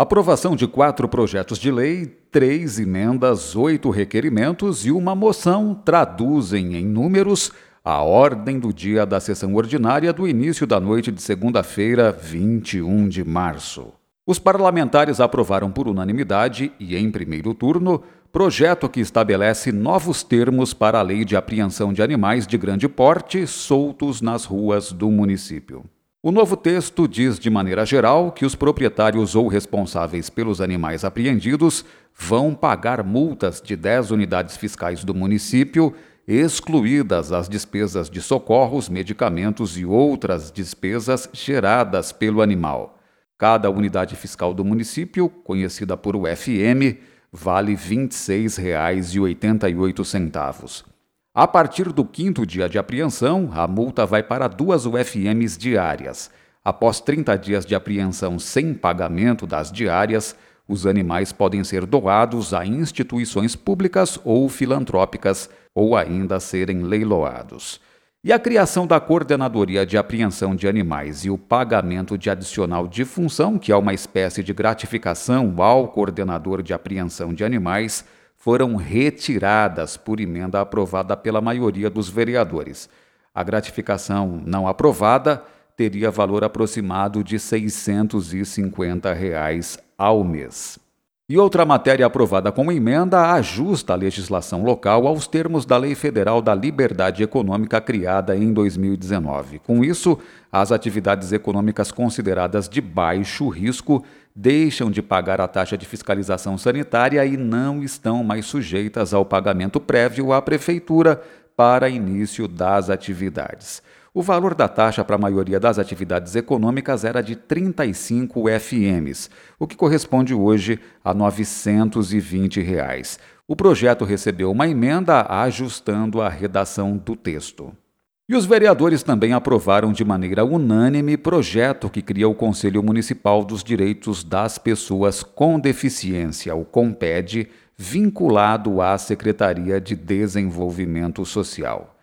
Aprovação de quatro projetos de lei, três emendas, oito requerimentos e uma moção traduzem em números a ordem do dia da sessão ordinária do início da noite de segunda-feira, 21 de março. Os parlamentares aprovaram por unanimidade e em primeiro turno projeto que estabelece novos termos para a lei de apreensão de animais de grande porte soltos nas ruas do município. O novo texto diz de maneira geral que os proprietários ou responsáveis pelos animais apreendidos vão pagar multas de 10 unidades fiscais do município, excluídas as despesas de socorros, medicamentos e outras despesas geradas pelo animal. Cada unidade fiscal do município, conhecida por UFM, vale R$ 26,88. A partir do quinto dia de apreensão, a multa vai para duas UFMs diárias. Após 30 dias de apreensão sem pagamento das diárias, os animais podem ser doados a instituições públicas ou filantrópicas ou ainda serem leiloados. E a criação da Coordenadoria de Apreensão de Animais e o pagamento de adicional de função, que é uma espécie de gratificação ao coordenador de apreensão de animais, foram retiradas por emenda aprovada pela maioria dos vereadores. A gratificação não aprovada teria valor aproximado de 650 reais ao mês. E outra matéria aprovada com emenda ajusta a legislação local aos termos da Lei Federal da Liberdade Econômica criada em 2019. Com isso, as atividades econômicas consideradas de baixo risco deixam de pagar a taxa de fiscalização sanitária e não estão mais sujeitas ao pagamento prévio à prefeitura para início das atividades. O valor da taxa para a maioria das atividades econômicas era de 35 FMs, o que corresponde hoje a 920 reais. O projeto recebeu uma emenda ajustando a redação do texto. E os vereadores também aprovaram de maneira unânime projeto que cria o Conselho Municipal dos Direitos das Pessoas com Deficiência, o COMPED, vinculado à Secretaria de Desenvolvimento Social.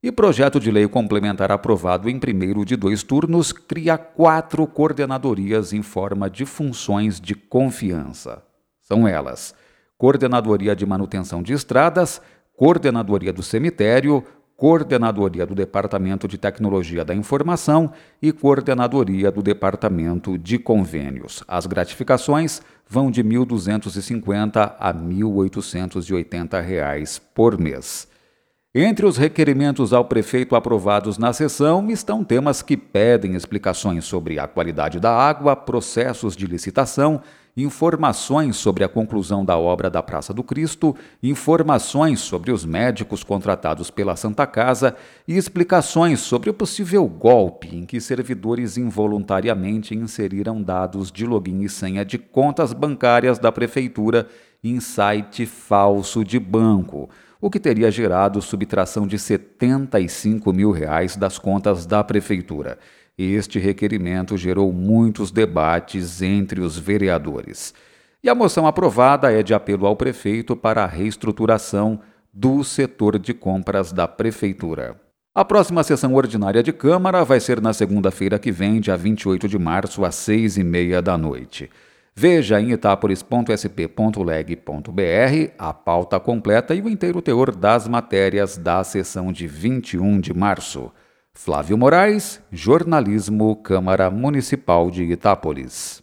E projeto de lei complementar aprovado em primeiro de dois turnos cria quatro coordenadorias em forma de funções de confiança. São elas: Coordenadoria de Manutenção de Estradas, Coordenadoria do Cemitério, Coordenadoria do Departamento de Tecnologia da Informação e Coordenadoria do Departamento de Convênios. As gratificações vão de R$ 1.250 a R$ 1.880 por mês. Entre os requerimentos ao prefeito aprovados na sessão estão temas que pedem explicações sobre a qualidade da água, processos de licitação, informações sobre a conclusão da obra da Praça do Cristo, informações sobre os médicos contratados pela Santa Casa e explicações sobre o possível golpe em que servidores involuntariamente inseriram dados de login e senha de contas bancárias da prefeitura em site falso de banco o que teria gerado subtração de 75 mil reais das contas da prefeitura. Este requerimento gerou muitos debates entre os vereadores. E a moção aprovada é de apelo ao prefeito para a reestruturação do setor de compras da prefeitura. A próxima sessão ordinária de Câmara vai ser na segunda-feira que vem, dia 28 de março, às seis e meia da noite. Veja em itaporis.sp.leg.br a pauta completa e o inteiro teor das matérias da sessão de 21 de março. Flávio Moraes, Jornalismo, Câmara Municipal de Itápolis.